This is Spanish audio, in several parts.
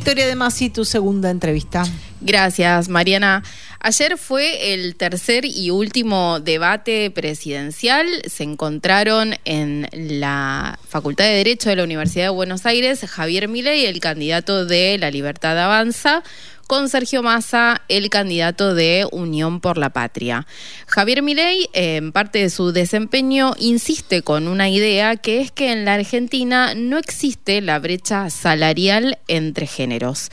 Victoria de Masi, tu segunda entrevista. Gracias, Mariana. Ayer fue el tercer y último debate presidencial. Se encontraron en la Facultad de Derecho de la Universidad de Buenos Aires Javier Milei, el candidato de La Libertad Avanza, con Sergio Massa, el candidato de Unión por la Patria. Javier Milei, en parte de su desempeño, insiste con una idea que es que en la Argentina no existe la brecha salarial entre géneros.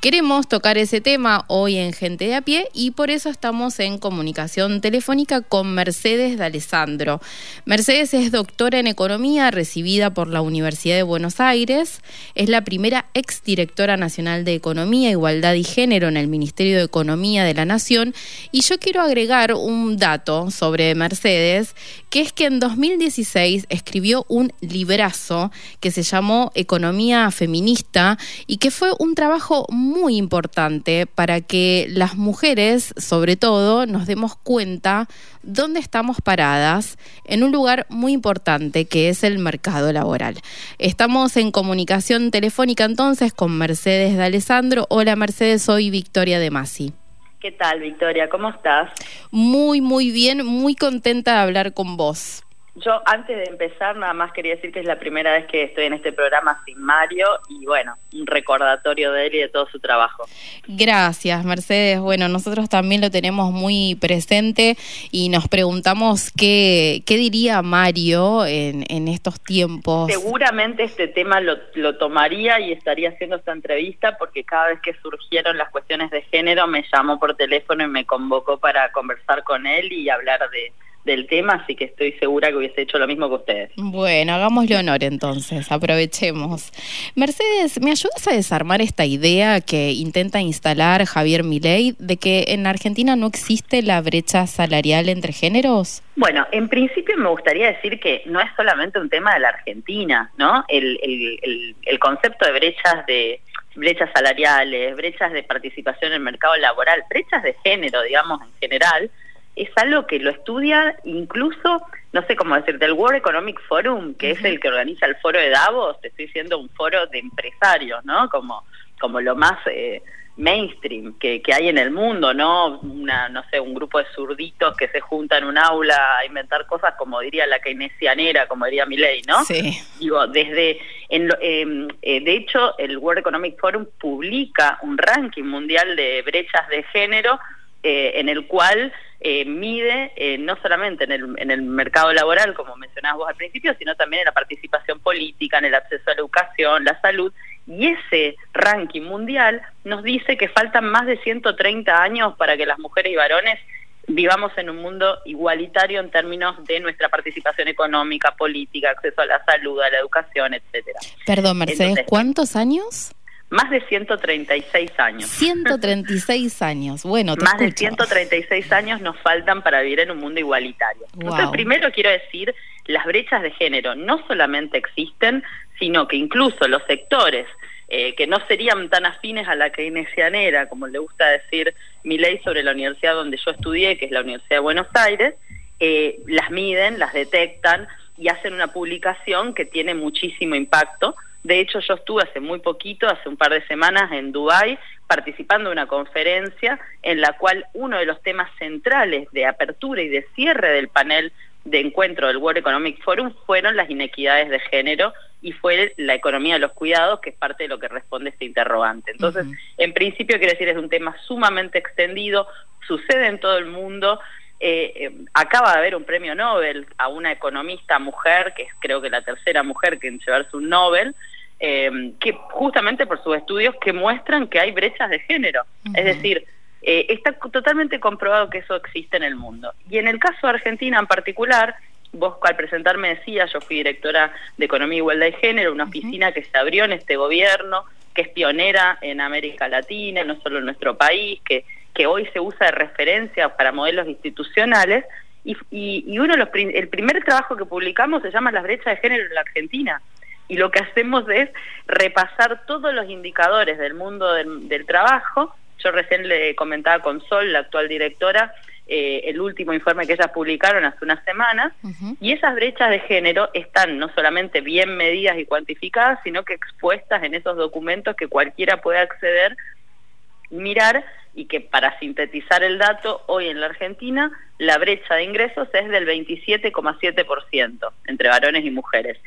Queremos tocar ese tema hoy en Gente de a pie y por eso estamos en comunicación telefónica con Mercedes de Alessandro. Mercedes es doctora en economía recibida por la Universidad de Buenos Aires, es la primera exdirectora nacional de Economía, Igualdad y Género en el Ministerio de Economía de la Nación y yo quiero agregar un dato sobre Mercedes, que es que en 2016 escribió un librazo que se llamó Economía Feminista y que fue un trabajo muy muy importante para que las mujeres, sobre todo, nos demos cuenta dónde estamos paradas en un lugar muy importante que es el mercado laboral. Estamos en comunicación telefónica entonces con Mercedes de Alessandro. Hola Mercedes, soy Victoria de Masi. ¿Qué tal, Victoria? ¿Cómo estás? Muy, muy bien, muy contenta de hablar con vos. Yo antes de empezar nada más quería decir que es la primera vez que estoy en este programa sin Mario y bueno, un recordatorio de él y de todo su trabajo. Gracias, Mercedes. Bueno, nosotros también lo tenemos muy presente y nos preguntamos qué, qué diría Mario en, en estos tiempos. Seguramente este tema lo, lo tomaría y estaría haciendo esta entrevista porque cada vez que surgieron las cuestiones de género me llamó por teléfono y me convocó para conversar con él y hablar de del tema, así que estoy segura que hubiese hecho lo mismo que ustedes. Bueno, hagámosle honor entonces, aprovechemos. Mercedes, ¿me ayudas a desarmar esta idea que intenta instalar Javier Milei de que en Argentina no existe la brecha salarial entre géneros? Bueno, en principio me gustaría decir que no es solamente un tema de la Argentina, ¿no? El, el, el, concepto de brechas de brechas salariales, brechas de participación en el mercado laboral, brechas de género, digamos, en general, es algo que lo estudia incluso, no sé cómo decir, del World Economic Forum, que es el que organiza el foro de Davos, te estoy diciendo un foro de empresarios, ¿no? Como, como lo más eh, mainstream que, que, hay en el mundo, ¿no? Una, no sé, un grupo de zurditos que se juntan en un aula a inventar cosas como diría la keynesianera, como diría Milley, ¿no? Sí. Digo, desde, en, eh, eh, de hecho, el World Economic Forum publica un ranking mundial de brechas de género eh, en el cual eh, mide eh, no solamente en el, en el mercado laboral, como mencionabas vos al principio, sino también en la participación política, en el acceso a la educación, la salud. Y ese ranking mundial nos dice que faltan más de 130 años para que las mujeres y varones vivamos en un mundo igualitario en términos de nuestra participación económica, política, acceso a la salud, a la educación, etcétera. Perdón, Mercedes, ¿cuántos años? Más de 136 años. 136 años, bueno, te Más de 136 años nos faltan para vivir en un mundo igualitario. Entonces, primero quiero decir, las brechas de género no solamente existen, sino que incluso los sectores eh, que no serían tan afines a la keynesianera, como le gusta decir mi ley sobre la universidad donde yo estudié, que es la Universidad de Buenos Aires, eh, las miden, las detectan y hacen una publicación que tiene muchísimo impacto de hecho, yo estuve hace muy poquito, hace un par de semanas, en Dubái, participando de una conferencia en la cual uno de los temas centrales de apertura y de cierre del panel de encuentro del World Economic Forum fueron las inequidades de género y fue la economía de los cuidados, que es parte de lo que responde este interrogante. Entonces, en principio, quiero decir, es un tema sumamente extendido, sucede en todo el mundo, eh, eh, acaba de haber un premio Nobel a una economista mujer, que es creo que la tercera mujer que en llevarse un Nobel, eh, que justamente por sus estudios que muestran que hay brechas de género. Es decir, eh, está totalmente comprobado que eso existe en el mundo. Y en el caso de Argentina en particular, vos al presentarme decías, yo fui directora de Economía, Igualdad y Género, una oficina que se abrió en este gobierno, que es pionera en América Latina, no solo en nuestro país, que que hoy se usa de referencia para modelos institucionales, y, y, uno de los el primer trabajo que publicamos se llama Las brechas de género en la Argentina. Y lo que hacemos es repasar todos los indicadores del mundo del, trabajo. Yo recién le comentaba con Sol, la actual directora, eh, el último informe que ellas publicaron hace unas semanas, y esas brechas de género están no solamente bien medidas y cuantificadas, sino que expuestas en esos documentos que cualquiera puede acceder, mirar, y que para sintetizar el dato, hoy en la Argentina la brecha de ingresos es del 27,7% entre varones y mujeres.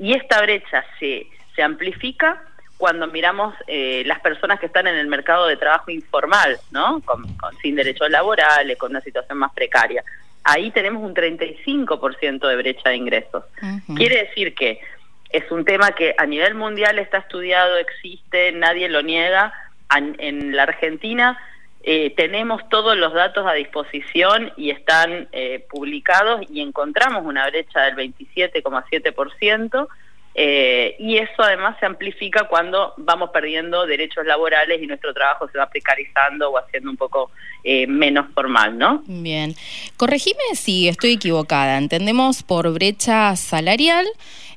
Y esta brecha se, se amplifica cuando miramos eh, las personas que están en el mercado de trabajo informal, ¿no? Con, sin derechos laborales, con una situación más precaria. Ahí tenemos un 35% de brecha de ingresos. Quiere decir que es un tema que a nivel mundial está estudiado, existe, nadie lo niega. En, la Argentina eh, tenemos todos los datos a disposición y están eh, publicados y encontramos una brecha del 27,7%. Eh, y eso además se amplifica cuando vamos perdiendo derechos laborales y nuestro trabajo se va precarizando o haciendo un poco eh, menos formal, ¿no? Bien. Corregime si estoy equivocada. Entendemos por brecha salarial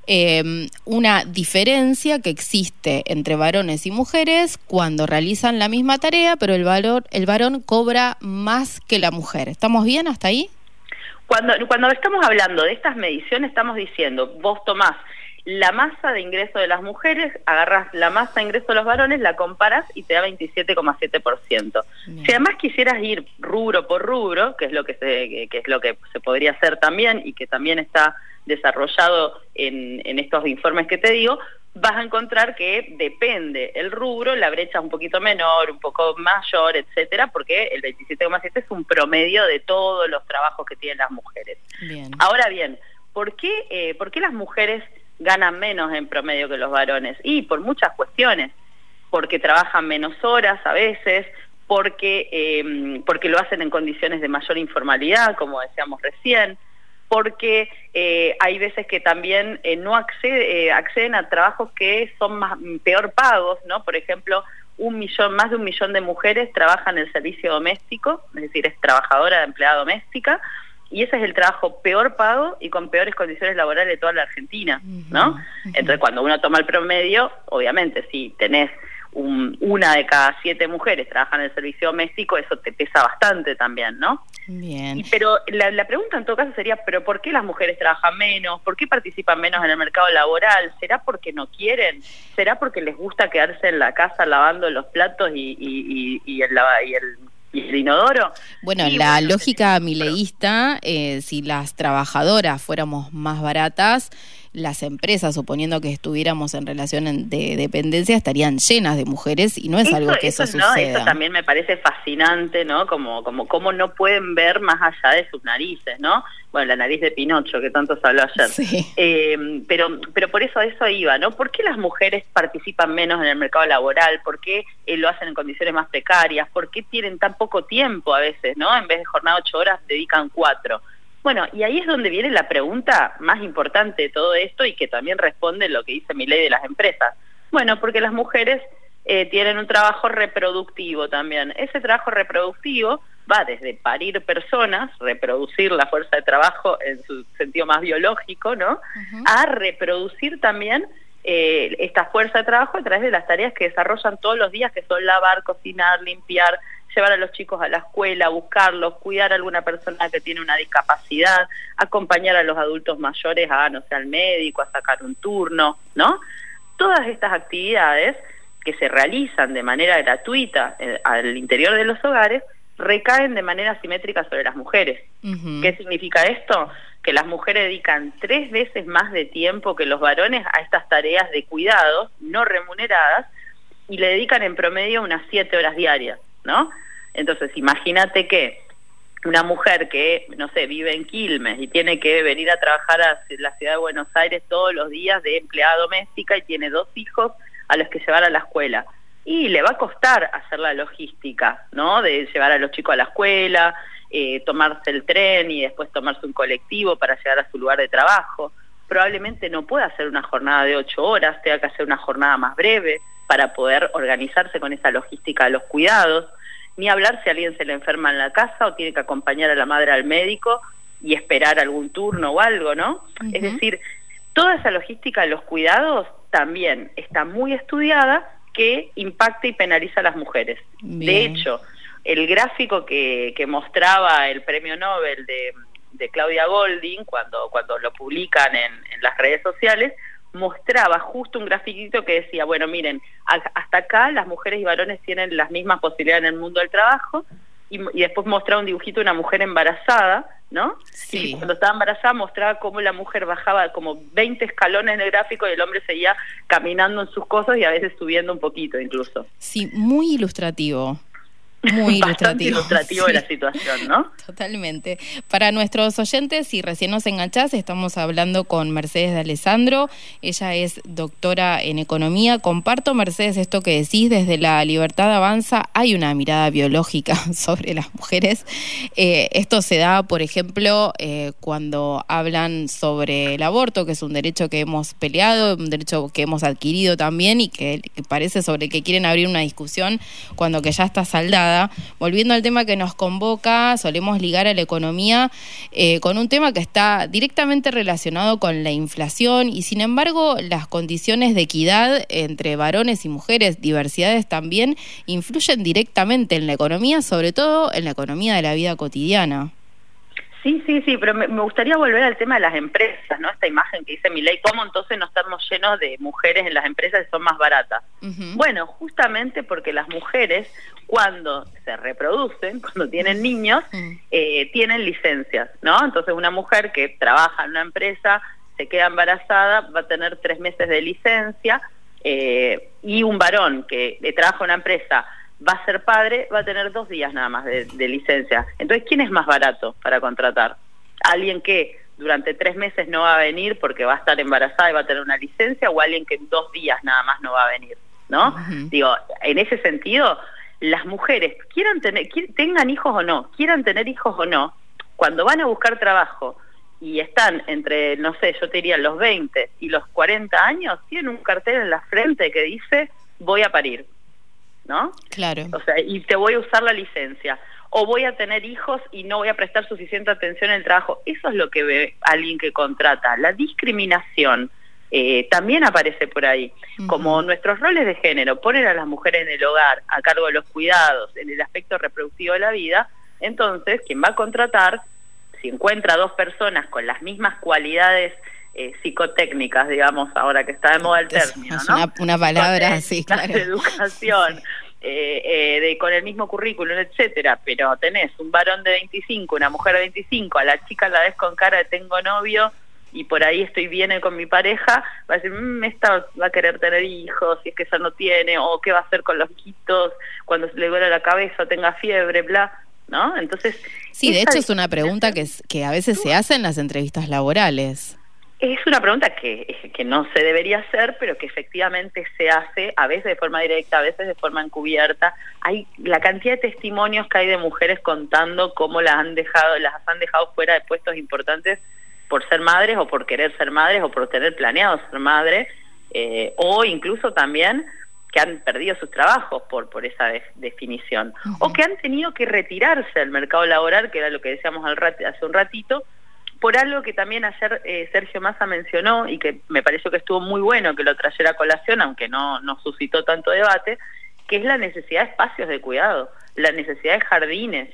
em, una diferencia que existe entre varones y mujeres cuando realizan la misma tarea, pero el, valor, el varón cobra más que la mujer. ¿Estamos bien hasta ahí? Cuando, cuando estamos hablando de estas mediciones, estamos diciendo, vos tomás la masa de ingreso de las mujeres, agarras la masa de ingreso de los varones, la comparas y te da 27,7%. Si además quisieras ir rubro por rubro, que es lo que se, que es lo que se podría hacer también y que también está desarrollado en, en estos informes que te digo, vas a encontrar que depende el rubro, la brecha es un poquito menor, un poco mayor, etcétera, porque el 27,7 es un promedio de todos los trabajos que tienen las mujeres. Ahora bien, ¿por qué, eh, ¿por qué las mujeres ganan menos en promedio que los varones. Y por muchas cuestiones, porque trabajan menos horas a veces, porque, eh, porque lo hacen en condiciones de mayor informalidad, como decíamos recién, porque eh, hay veces que también eh, no accede, acceden a trabajos que son más, peor pagos, ¿no? Por ejemplo, un millón, más de un millón de mujeres trabajan en el servicio doméstico, es decir, es trabajadora de empleada doméstica, y ese es el trabajo peor pago y con peores condiciones laborales de toda la Argentina, ¿no? Entonces, cuando uno toma el promedio, obviamente, si tenés una de cada siete mujeres trabajan en el servicio doméstico, eso te pesa bastante también, ¿no? Bien. pero la, la, pregunta en todo caso sería, ¿pero por qué las mujeres trabajan menos? ¿Por qué participan menos en el mercado laboral? ¿Será porque no quieren? ¿Será porque les gusta quedarse en la casa lavando los platos y, y, y, el, y el y el inodoro. Bueno, la lógica mileísta, eh, si las trabajadoras fuéramos más baratas, las empresas, suponiendo que estuviéramos en relación de dependencia, estarían llenas de mujeres y no es algo que eso, suceda. Eso también me parece fascinante, ¿no? Como, como cómo no pueden ver más allá de sus narices, ¿no? Bueno, la nariz de Pinocho, que tanto se habló ayer. Eh, pero, pero por eso a eso iba, ¿no? ¿Por qué las mujeres participan menos en el mercado laboral? ¿Por qué eh, lo hacen en condiciones más precarias? ¿Por qué tienen tan poco tiempo a veces, ¿no? En vez de jornada ocho horas, dedican cuatro. Bueno, y ahí es donde viene la pregunta más importante de todo esto y que también responde lo que dice mi ley de las empresas. Bueno, porque las mujeres eh, tienen un trabajo reproductivo también. Ese trabajo reproductivo va desde parir personas, reproducir la fuerza de trabajo en su sentido más biológico, ¿no? A reproducir también eh, esta fuerza de trabajo a través de las tareas que desarrollan todos los días, que son lavar, cocinar, limpiar, llevar a los chicos a la escuela, buscarlos, cuidar a alguna persona que tiene una discapacidad, acompañar a los adultos mayores a, no sé, al médico, a sacar un turno, ¿no? Todas estas actividades que se realizan de manera gratuita eh, al interior de los hogares recaen de manera simétrica sobre las mujeres. ¿Qué significa esto? Que las mujeres dedican tres veces más de tiempo que los varones a estas tareas de cuidado no remuneradas y le dedican en promedio unas siete horas diarias. ¿No? Entonces, imagínate que una mujer que, no sé, vive en Quilmes y tiene que venir a trabajar a la ciudad de Buenos Aires todos los días de empleada doméstica y tiene dos hijos a los que llevar a la escuela. Y le va a costar hacer la logística, ¿no? De llevar a los chicos a la escuela, eh, tomarse el tren y después tomarse un colectivo para llegar a su lugar de trabajo. Probablemente no pueda hacer una jornada de ocho horas, tenga que hacer una jornada más breve para poder organizarse con esa logística de los cuidados, ni hablar si alguien se le enferma en la casa o tiene que acompañar a la madre al médico y esperar algún turno o algo, ¿no? Es decir, toda esa logística de los cuidados también está muy estudiada que impacta y penaliza a las mujeres. De hecho, el gráfico que, que mostraba el premio Nobel de, de Claudia Golding, cuando, cuando lo publican en, en las redes sociales, mostraba justo un grafiquito que decía, bueno, miren, hasta acá las mujeres y varones tienen las mismas posibilidades en el mundo del trabajo, y, después mostraba un dibujito de una mujer embarazada, ¿no? Sí. Y cuando estaba embarazada mostraba cómo la mujer bajaba como 20 escalones en el gráfico y el hombre seguía caminando en sus cosas y a veces subiendo un poquito incluso. Sí, muy ilustrativo. Muy Bastante ilustrativo. de la situación, ¿no? Totalmente. Para nuestros oyentes, si recién nos enganchás, estamos hablando con Mercedes de Alessandro. Ella es doctora en economía. Comparto, Mercedes, esto que decís, desde la libertad avanza hay una mirada biológica sobre las mujeres. Eh, esto se da, por ejemplo, eh, cuando hablan sobre el aborto, que es un derecho que hemos peleado, un derecho que hemos adquirido también y que, que parece sobre que quieren abrir una discusión cuando que ya está saldada Volviendo al tema que nos convoca, solemos ligar a la economía eh, con un tema que está directamente relacionado con la inflación y sin embargo las condiciones de equidad entre varones y mujeres, diversidades también, influyen directamente en la economía, sobre todo en la economía de la vida cotidiana. Sí, sí, sí, pero me, gustaría volver al tema de las empresas, ¿no? Esta imagen que dice mi ley, ¿cómo entonces no estamos llenos de mujeres en las empresas que son más baratas? Bueno, justamente porque las mujeres, cuando se reproducen, cuando tienen niños, eh, tienen licencias, ¿no? Entonces una mujer que trabaja en una empresa, se queda embarazada, va a tener tres meses de licencia, eh, y un varón que trabaja en una empresa va a ser padre, va a tener dos días nada más de, licencia. Entonces, ¿quién es más barato para contratar? ¿Alguien que durante tres meses no va a venir porque va a estar embarazada y va a tener una licencia o alguien que en dos días nada más no va a venir? ¿No? Digo, en ese sentido, las mujeres, quieran tener, tengan hijos o no, quieran tener hijos o no, cuando van a buscar trabajo y están entre, no sé, yo te diría los 20 y los 40 años, tienen un cartel en la frente que dice voy a parir. ¿no? Claro. O sea, y te voy a usar la licencia. O voy a tener hijos y no voy a prestar suficiente atención en el trabajo. Eso es lo que ve alguien que contrata. La discriminación eh, también aparece por ahí. Como nuestros roles de género ponen a las mujeres en el hogar, a cargo de los cuidados, en el aspecto reproductivo de la vida, entonces quien va a contratar, si encuentra dos personas con las mismas cualidades eh, psicotécnicas, digamos, ahora que está de moda el término. Es una, palabra, sí, claro. De educación, eh, eh, de, con el mismo currículum, etcétera, pero tenés un varón de 25, una mujer de 25, a la chica la ves con cara de tengo novio y por ahí estoy bien con mi pareja, va a decir, mmm, esta va a querer tener hijos, si es que esa no tiene, o qué va a hacer con los hijitos cuando se le duele la cabeza tenga fiebre, bla. ¿No? Entonces. Sí, de hecho es una pregunta que, que a veces se hace en las entrevistas laborales. Es una pregunta que, que no se debería hacer, pero que efectivamente se hace, a veces de forma directa, a veces de forma encubierta. Hay la cantidad de testimonios que hay de mujeres contando cómo las han dejado, las han dejado fuera de puestos importantes por ser madres o por querer ser madres o por tener planeado ser madre, eh, o incluso también que han perdido sus trabajos por, por esa definición, o que han tenido que retirarse del mercado laboral, que era lo que decíamos al hace un ratito, por algo que también ayer eh, Sergio Massa mencionó y que me pareció que estuvo muy bueno que lo trayera a colación, aunque no, no suscitó tanto debate, que es la necesidad de espacios de cuidado, la necesidad de jardines.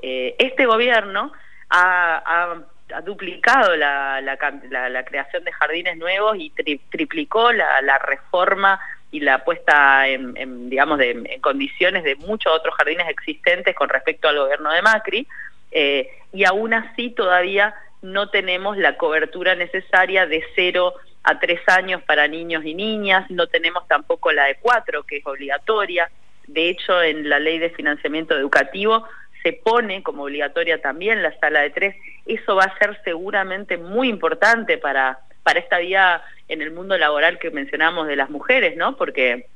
Eh, este gobierno ha, duplicado la, la, creación de jardines nuevos y triplicó la, reforma y la puesta en, digamos en condiciones de muchos otros jardines existentes con respecto al gobierno de Macri eh, y aún así todavía no tenemos la cobertura necesaria de cero a tres años para niños y niñas, no tenemos tampoco la de cuatro, que es obligatoria. De hecho, en la ley de financiamiento educativo se pone como obligatoria también la sala de tres. Eso va a ser seguramente muy importante para, para esta vida en el mundo laboral que mencionamos de las mujeres, ¿no? Porque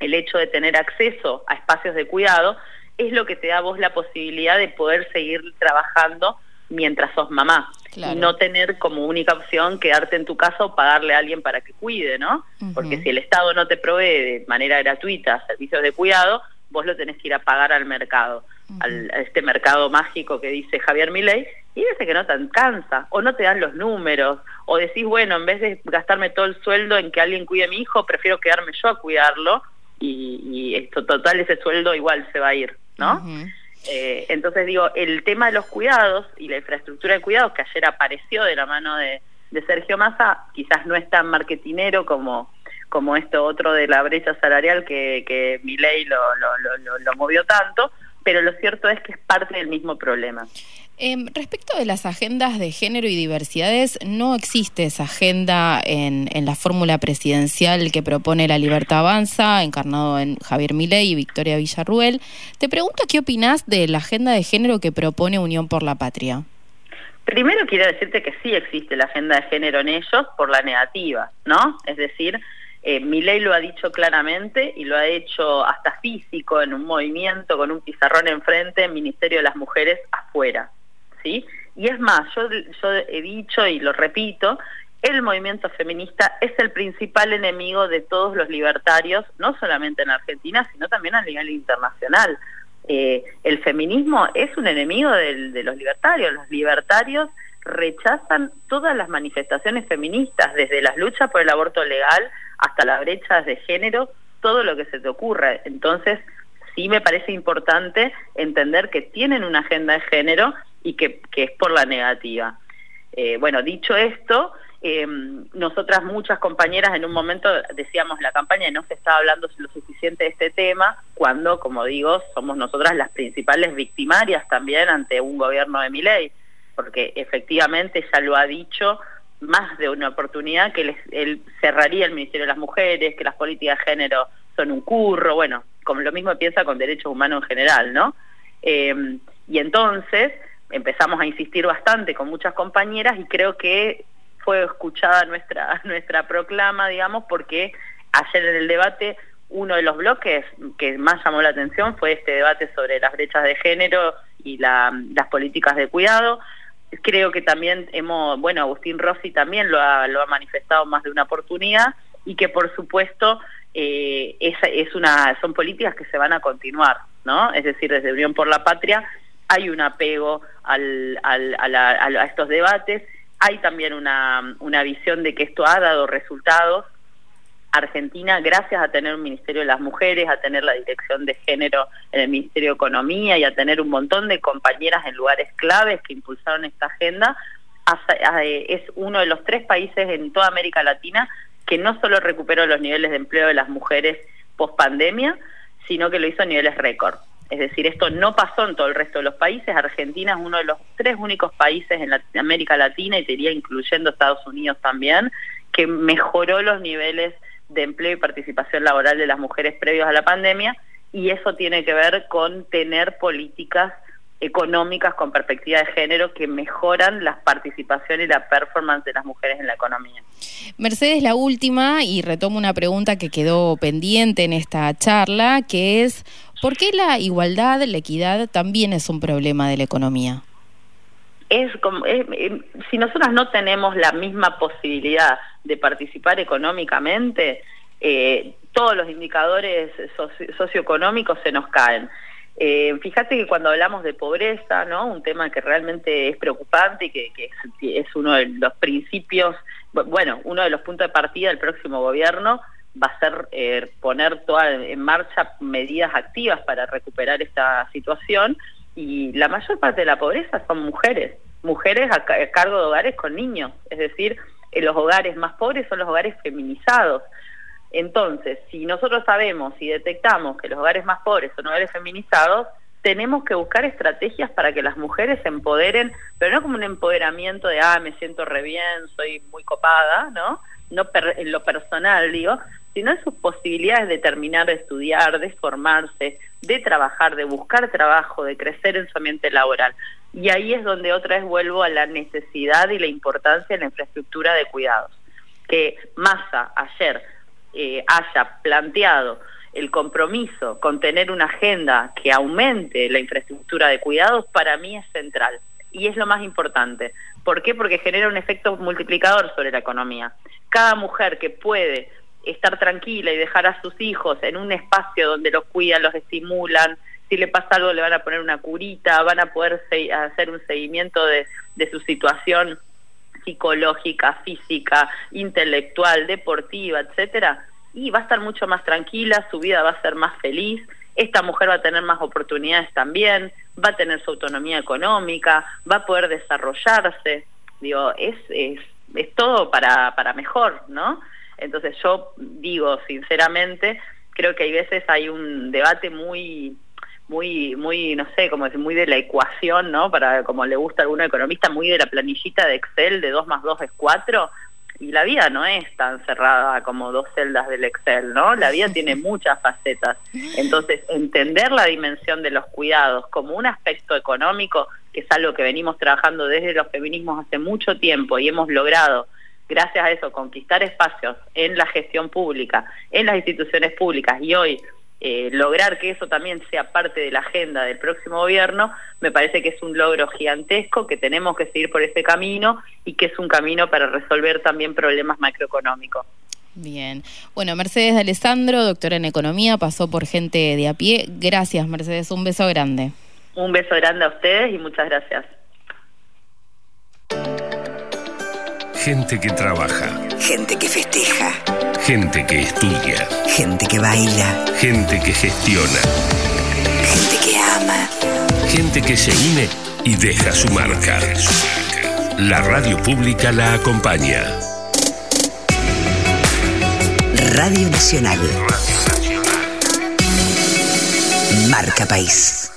el hecho de tener acceso a espacios de cuidado es lo que te da a vos la posibilidad de poder seguir trabajando mientras sos mamá. Y no tener como única opción quedarte en tu casa o pagarle a alguien para que cuide, ¿no? Porque si el Estado no te provee de manera gratuita servicios de cuidado, vos lo tenés que ir a pagar al mercado, al, a este mercado mágico que dice Javier Milei, y dice que no te alcanza, o no te dan los números, o decís, bueno, en vez de gastarme todo el sueldo en que alguien cuide a mi hijo, prefiero quedarme yo a cuidarlo, y, esto total ese sueldo igual se va a ir, ¿no? Eh, entonces digo, el tema de los cuidados y la infraestructura de cuidados que ayer apareció de la mano de, Sergio Massa, quizás no es tan marketinero como, como esto otro de la brecha salarial que, que mi ley lo, lo, lo movió tanto, pero lo cierto es que es parte del mismo problema. Em, respecto de las agendas de género y diversidades, no existe esa agenda en, la fórmula presidencial que propone la Libertad Avanza, encarnado en Javier Milei y Victoria Villarruel. Te pregunto qué opinás de la agenda de género que propone Unión por la Patria. Primero quiero decirte que sí existe la agenda de género en ellos por la negativa, ¿no? Es decir, eh, Milei lo ha dicho claramente y lo ha hecho hasta físico en un movimiento con un pizarrón enfrente, Ministerio de las Mujeres afuera. ¿sí? Y es más, yo, yo he dicho y lo repito, el movimiento feminista es el principal enemigo de todos los libertarios, no solamente en Argentina, sino también a nivel internacional. Eh, el feminismo es un enemigo de los libertarios. Los libertarios rechazan todas las manifestaciones feministas, desde las luchas por el aborto legal hasta las brechas de género, todo lo que se te ocurra. Entonces, sí me parece importante entender que tienen una agenda de género y que, es por la negativa. Eh, bueno, dicho esto, eh, nosotras muchas compañeras en un momento decíamos la campaña no se estaba hablando lo suficiente de este tema, cuando, como digo, somos nosotras las principales victimarias también ante un gobierno de mi ley, porque efectivamente ya lo ha dicho más de una oportunidad que él cerraría el Ministerio de las Mujeres, que las políticas de género son un curro, bueno, como lo mismo piensa con derechos humanos en general, ¿no? Eh, y entonces, empezamos a insistir bastante con muchas compañeras y creo que fue escuchada nuestra, nuestra proclama, digamos, porque ayer en el debate uno de los bloques que más llamó la atención fue este debate sobre las brechas de género y las políticas de cuidado. Creo que también hemos, bueno, Agustín Rossi también lo ha, lo ha manifestado más de una oportunidad y que por supuesto eh, es, una, son políticas que se van a continuar, ¿no? Es decir, desde Unión por la Patria hay un apego al, al, a, estos debates, hay también una, una visión de que esto ha dado resultados. Argentina, gracias a tener un Ministerio de las Mujeres, a tener la dirección de género en el Ministerio de Economía y a tener un montón de compañeras en lugares claves que impulsaron esta agenda, es uno de los tres países en toda América Latina que no solo recuperó los niveles de empleo de las mujeres post pandemia, sino que lo hizo a niveles récord. Es decir, esto no pasó en todo el resto de los países. Argentina es uno de los tres únicos países en América Latina, y te diría incluyendo Estados Unidos también, que mejoró los niveles de empleo y participación laboral de las mujeres previos a la pandemia, y eso tiene que ver con tener políticas económicas con perspectiva de género que mejoran la participación y la performance de las mujeres en la economía. Mercedes, la última, y retomo una pregunta que quedó pendiente en esta charla, que es, ¿por qué la igualdad, la equidad también es un problema de la economía? Es como, si nosotras no tenemos la misma posibilidad de participar económicamente, eh, todos los indicadores socioeconómicos se nos caen. Eh, fíjate que cuando hablamos de pobreza, ¿no? un tema que realmente es preocupante y que, es, uno de los principios, bueno, uno de los puntos de partida del próximo gobierno va a ser eh, poner toda en marcha medidas activas para recuperar esta situación y la mayor parte de la pobreza son mujeres, mujeres a, cargo de hogares con niños, es decir, los hogares más pobres son los hogares feminizados. Entonces, si nosotros sabemos y detectamos que los hogares más pobres son hogares feminizados, tenemos que buscar estrategias para que las mujeres se empoderen, pero no como un empoderamiento de, ah, me siento re bien, soy muy copada, ¿no? No en lo personal, digo, sino en sus posibilidades de terminar de estudiar, de formarse, de trabajar, de buscar trabajo, de crecer en su ambiente laboral. Y ahí es donde otra vez vuelvo a la necesidad y la importancia de la infraestructura de cuidados. Que Massa ayer eh, haya planteado el compromiso con tener una agenda que aumente la infraestructura de cuidados, para mí es central y es lo más importante. ¿Por qué? Porque genera un efecto multiplicador sobre la economía. Cada mujer que puede estar tranquila y dejar a sus hijos en un espacio donde los cuidan, los estimulan, si le pasa algo le van a poner una curita, van a poder hacer un seguimiento de, su situación psicológica, física, intelectual, deportiva, etcétera, y va a estar mucho más tranquila, su vida va a ser más feliz, esta mujer va a tener más oportunidades también, va a tener su autonomía económica, va a poder desarrollarse. Digo, es, es, es todo para, para mejor, ¿no? Entonces yo digo sinceramente, creo que hay veces hay un debate muy muy muy no sé como decir muy de la ecuación no para como le gusta a algún economista muy de la planillita de Excel de 2 más 2 es 4 y la vida no es tan cerrada como dos celdas del Excel, ¿no? La vida tiene muchas facetas. Entonces, entender la dimensión de los cuidados como un aspecto económico, que es algo que venimos trabajando desde los feminismos hace mucho tiempo y hemos logrado, gracias a eso, conquistar espacios en la gestión pública, en las instituciones públicas y hoy eh, lograr que eso también sea parte de la agenda del próximo gobierno, me parece que es un logro gigantesco, que tenemos que seguir por ese camino y que es un camino para resolver también problemas macroeconómicos. Bien. Bueno, Mercedes de Alessandro, doctora en Economía, pasó por gente de a pie. Gracias, Mercedes. Un beso grande. Un beso grande a ustedes y muchas gracias. Gente que trabaja. Gente que festeja. Gente que estudia. Gente que baila. Gente que gestiona. Gente que ama. Gente que se une y deja su marca. La radio pública la acompaña. Radio Nacional. Marca País.